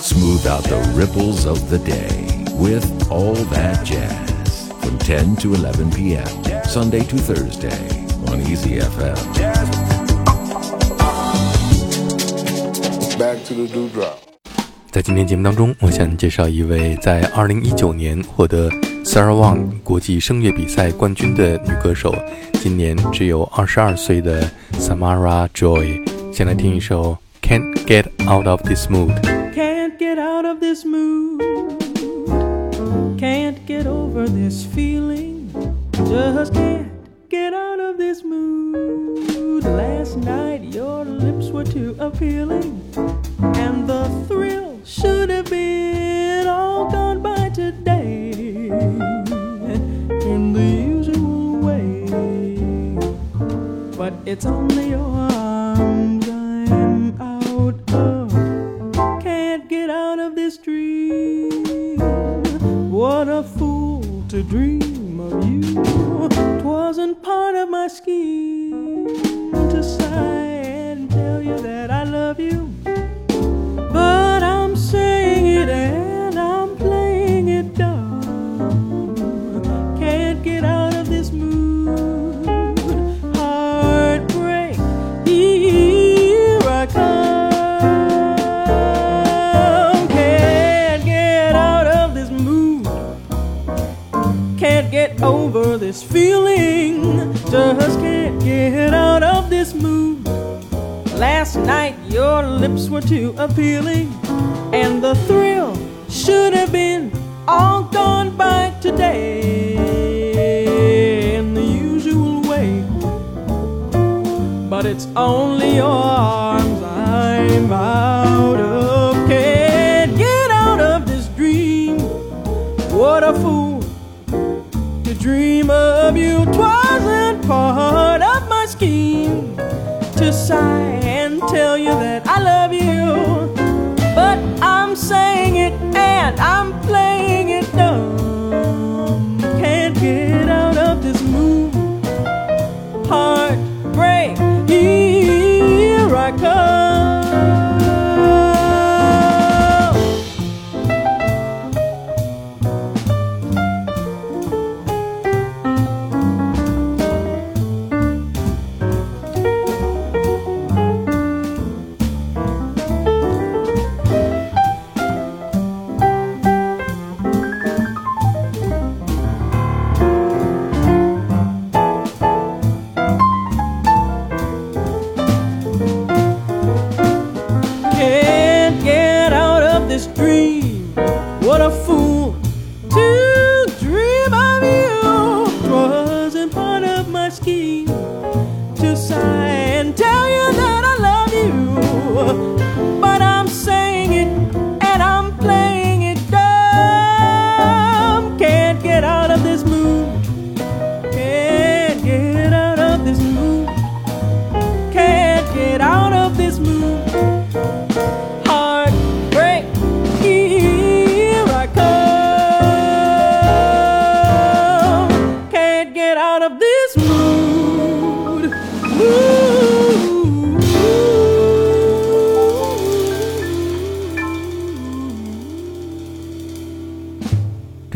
Smooth out the ripples of the day with All That Jazz from 10 to 11 p.m. Sunday to Thursday on Easy FM. Back to the dewdrop. 在今天节目当中，我向你介绍一位在2019年获得 Sarah Vaughan 国际声乐比赛冠军的女歌手，今年只有22岁的 Samara Joy。先来听一首《Can't Get Out of This Mood》。Get over this feeling. Just can't get out of this mood. Last night your lips were too appealing. And the thrill should have been all gone by today. In the usual way. But it's only your to dream over this feeling. Just can't get out of this mood. Last night your lips were too appealing, and the thrill should have been all gone by today in the usual way. But it's only your arms I'm out part of my scheme to sigh and tell you that I love you. But I'm saying it and I'm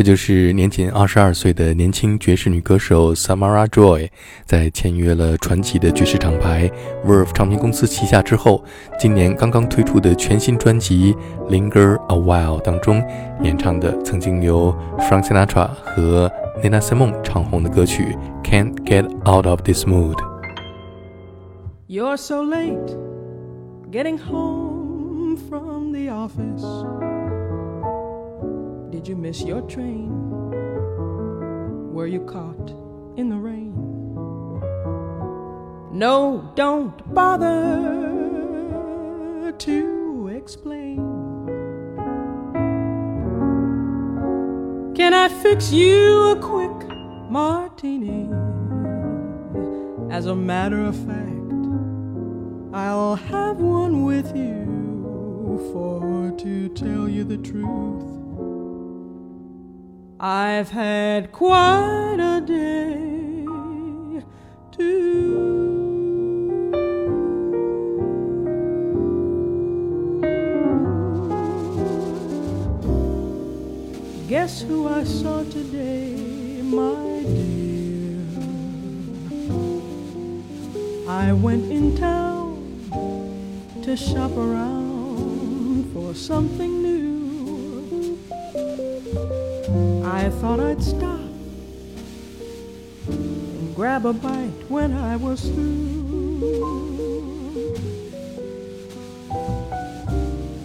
这就是年仅二十二岁的年轻爵士女歌手 Samara Joy，在签约了传奇的爵士厂牌 Verve 唱片公司旗下之后，今年刚刚推出的全新专辑《Linger a While》当中演唱的曾经由 Frank Sinatra 和 Nina Simone 唱红的歌曲《Can't Get Out of This Mood》。You're so late getting home from the office. Did you miss your train? Were you caught in the rain? No, don't bother to explain. Can I fix you a quick martini? As a matter of fact, I'll have one with you, for to tell you the truth, I've had quite a day. Guess who I saw today, my dear? I went in town to shop around for something new. I thought I'd stop and grab a bite when I was through.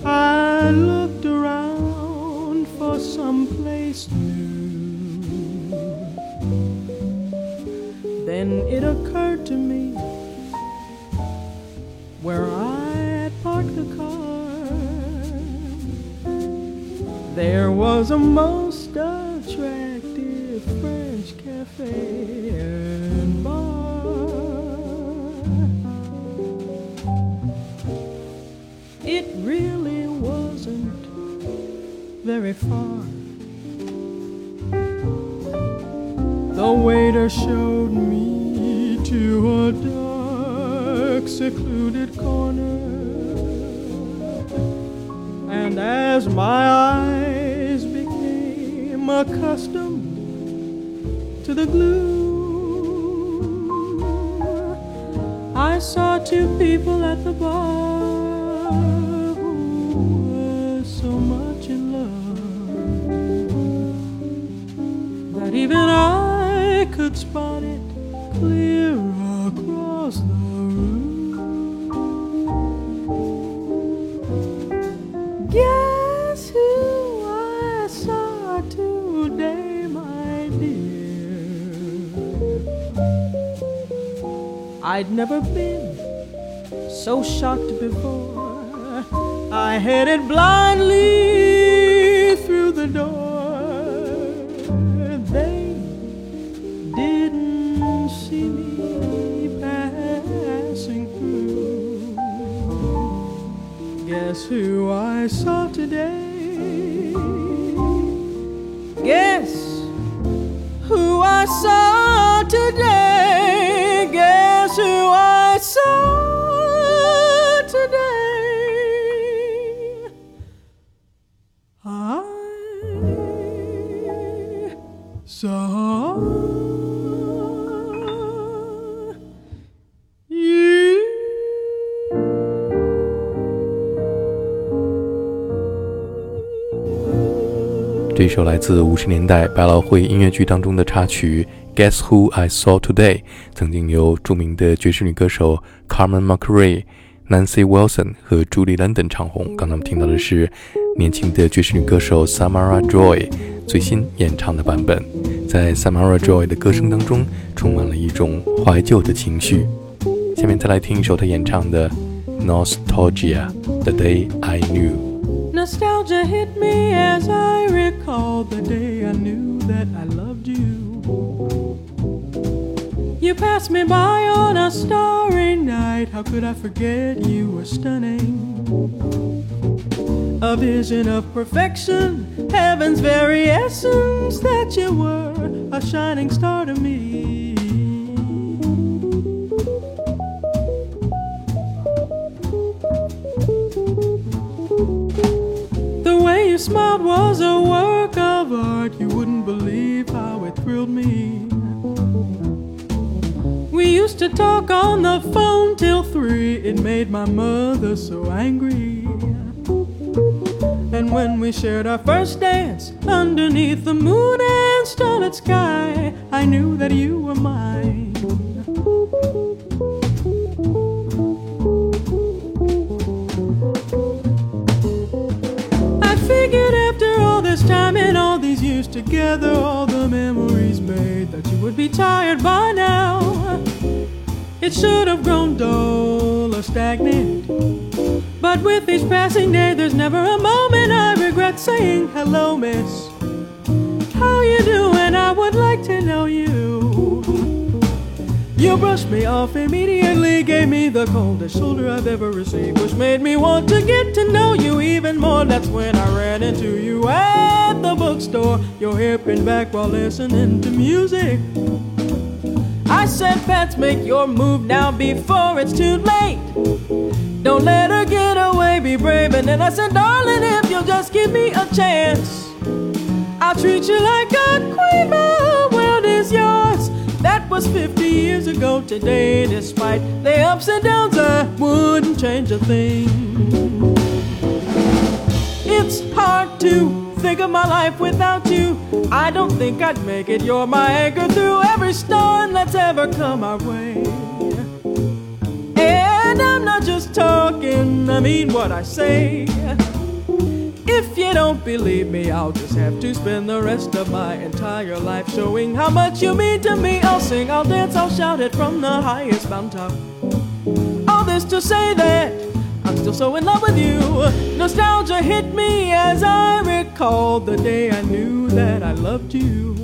I looked around for some place new. Then it occurred to me where I had parked the car. There was a most cafe and bar. It really wasn't very far. The waiter showed me to a dark, secluded corner. And as my eyes became accustomed to the gloom, I saw two people at the bar who were so much in love that even I I'd never been so shocked before. I headed blindly through the door. They didn't see me passing through. Guess who I saw today? Guess who I saw today? 这首来自五十年代百老汇音乐剧当中的插曲《Guess Who I Saw Today》，曾经由著名的爵士女歌手 Carmen McRae、Nancy Wilson 和 Julie London 唱红。刚才我们听到的是年轻的爵士女歌手 Samara Joy 最新演唱的版本。在 Samara Joy 的歌声当中，充满了一种怀旧的情绪。下面再来听一首她演唱的《Nostalgia》，The Day I Knew。Nostalgia hit me as I recalled the day I knew that I loved you. You passed me by on a starry night. How could I forget you were stunning? A vision of perfection, heaven's very essence that you were, a shining star to me. You smiled was a work of art. You wouldn't believe how it thrilled me. We used to talk on the phone till three. It made my mother so angry. And when we shared our first dance underneath the moon and starlit sky, I knew that you were mine. Together, all the memories made, that you would be tired by now. It should have grown dull or stagnant. But with each passing day, there's never a moment I regret saying hello, miss. How you doing? I would like to know you. You brushed me off immediately, gave me the coldest shoulder I've ever received, which made me want to get to know you even more. That's when I ran into you at the bookstore, your hip and back while listening to music. I said, Pets, make your move now before it's too late. Don't let her get away, be brave. And then I said, Darling, if you'll just give me a chance, I'll treat you like a queen. My world is yours. That was 50 years ago today. Despite the ups and downs, I wouldn't change a thing. It's hard to think of my life without you. I don't think I'd make it. You're my anchor through every storm that's ever come our way. And I'm not just talking, I mean what I say. You don't believe me, I'll just have to spend the rest of my entire life showing how much you mean to me. I'll sing, I'll dance, I'll shout it from the highest mountain. All this to say that I'm still so in love with you. Nostalgia hit me as I recalled the day I knew that I loved you.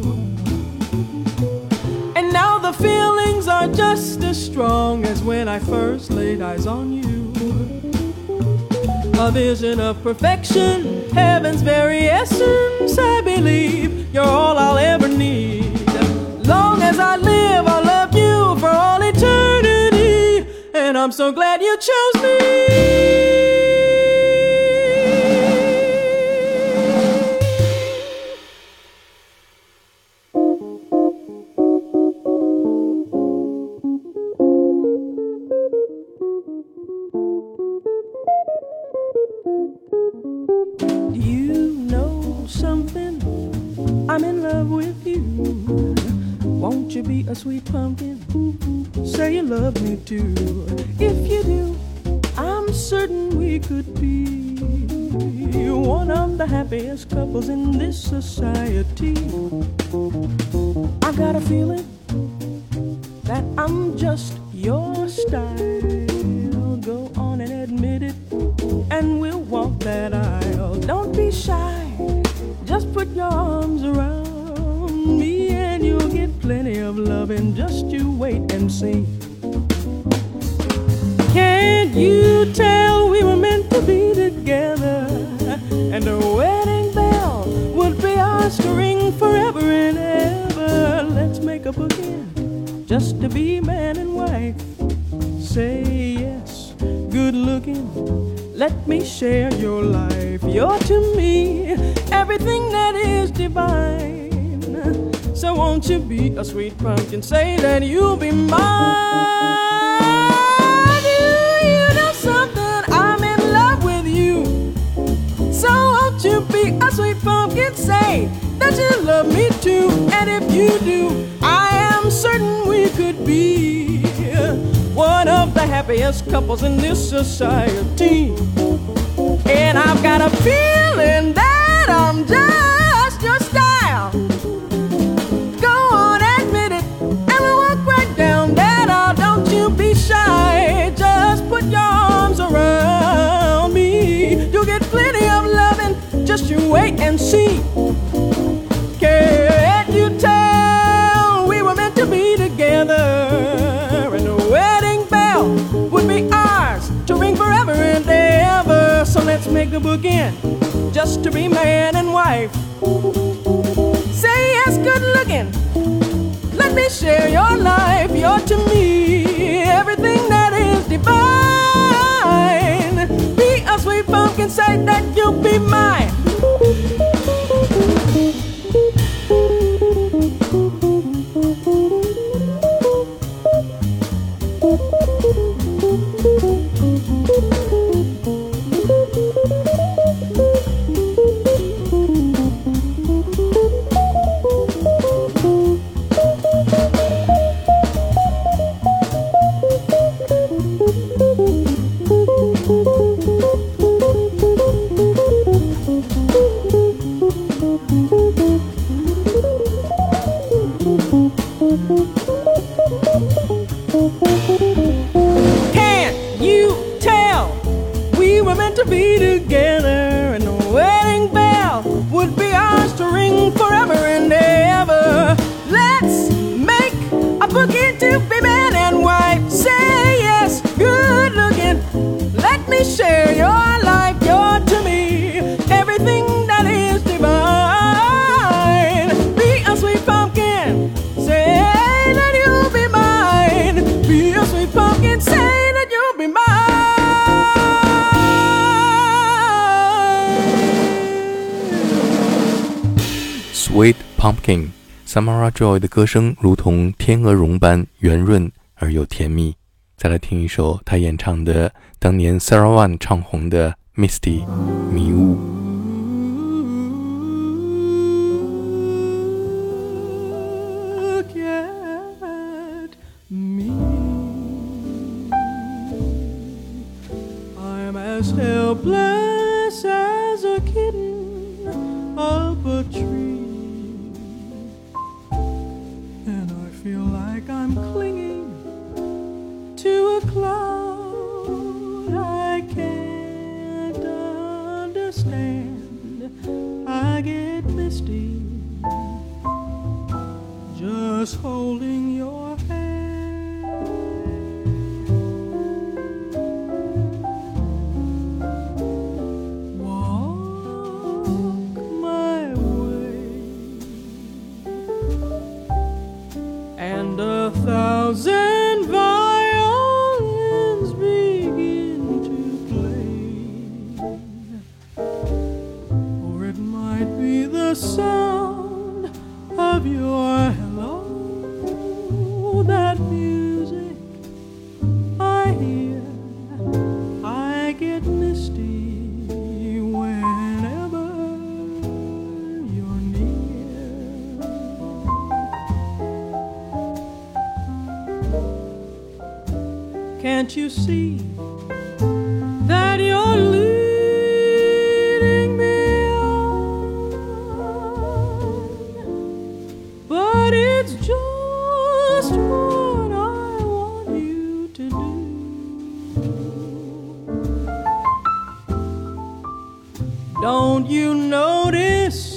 And now the feelings are just as strong as when I first laid eyes on you. A vision of perfection, heaven's very essence, I believe you're all I'll ever need. Long as I live, I'll love you for all eternity. And I'm so glad you chose me. You be a sweet pumpkin? Say you love me too. If you do, I'm certain we could be one of the happiest couples in this society. I got a feeling that I'm just your style. Go on and admit it, and we'll walk that aisle. Of loving. Just you wait and see. Can't you tell we were meant to be together? And a wedding bell would be ours to ring forever and ever. Let's make a bookend just to be man and wife. Say yes, good looking. Let me share your life. You're to me everything that is divine. So won't you be a sweet pumpkin? Say that you'll be mine. You, you know something? I'm in love with you. So won't you be a sweet pumpkin? Say that you love me too. And if you do, I am certain we could be one of the happiest couples in this society. And I've got a feeling that I'm just to be man and wife. Say yes, good looking. Let me share your life. You're to me everything that is divine. Be a sweet pumpkin, say that you'll be mine. share your life, your to me, everything that is divine. Be a sweet pumpkin, say that you'll be mine. Be a sweet pumpkin, say that you'll be mine. Sweet pumpkin. Samara Joy 的歌声如同天鹅绒般圆润而又甜蜜。再来听一首他演唱的当年 Sarah One 唱红的 Misty 迷雾。Helpless as the sound of your you notice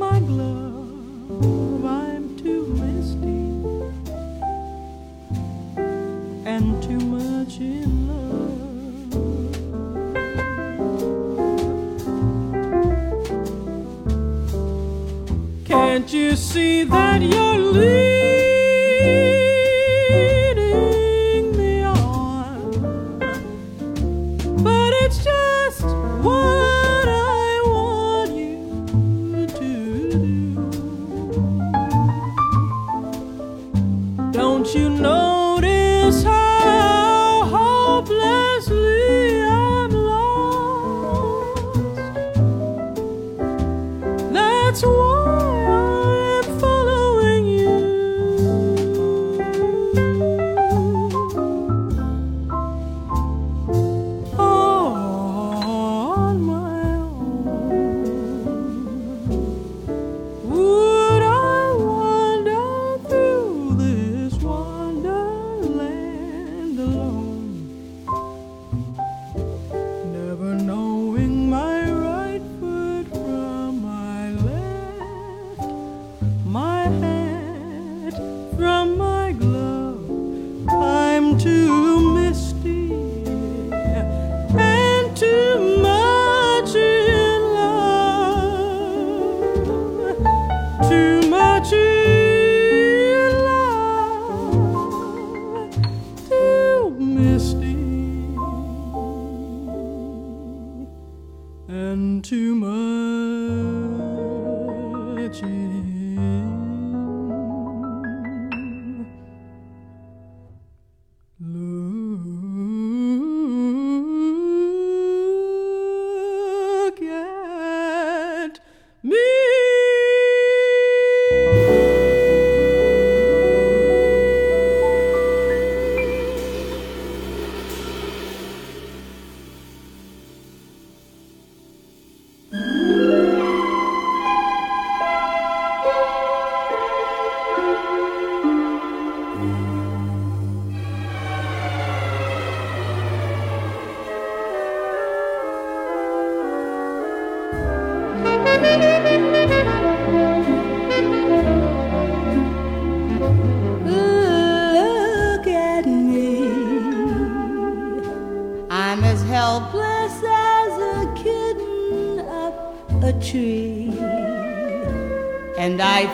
my glove, I'm too misty and too much in love. Can't you see that you're?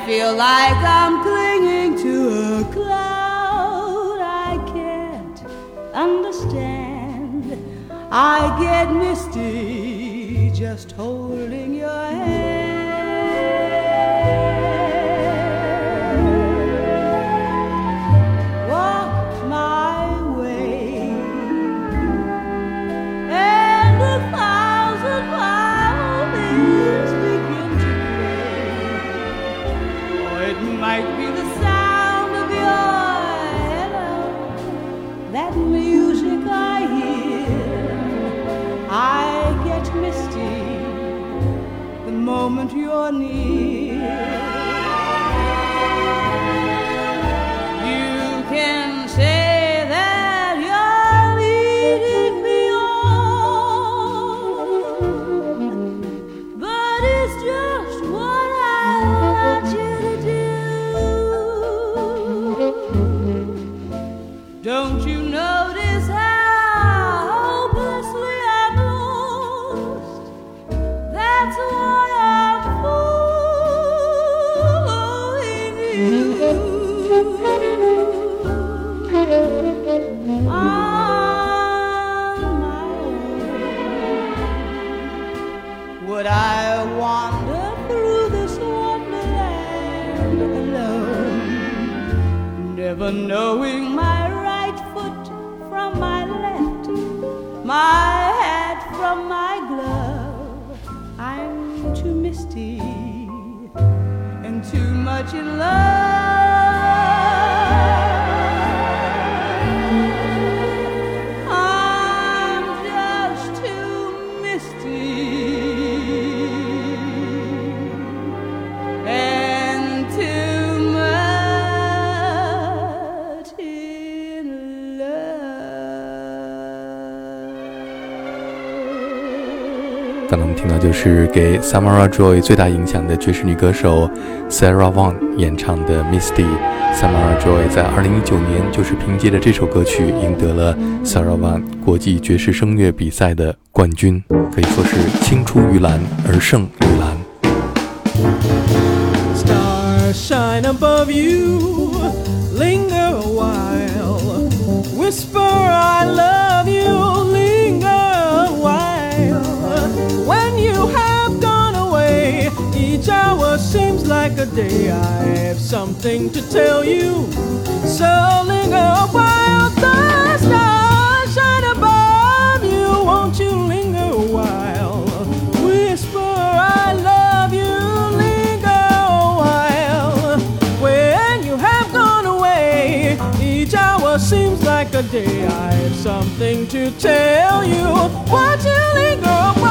Feel like I'm clinging to a cloud I can't understand. I get misty just holding 刚才我们听到就是给 Samara Joy 最大影响的爵士女歌手 Sarah Vaughan 演唱的《Misty》。Samara Joy 在2019年就是凭借着这首歌曲赢得了 Sarah Vaughan 国际爵士声乐比赛的冠军，可以说是青出于蓝而胜于蓝。Stars shine above you, linger a while. Whisper, I love seems day. I have something to tell you, so linger a while. The stars shine above you, won't you linger a while? Whisper, I love you, linger a while. When you have gone away, each hour seems like a day. I have something to tell you. Won't you linger a while?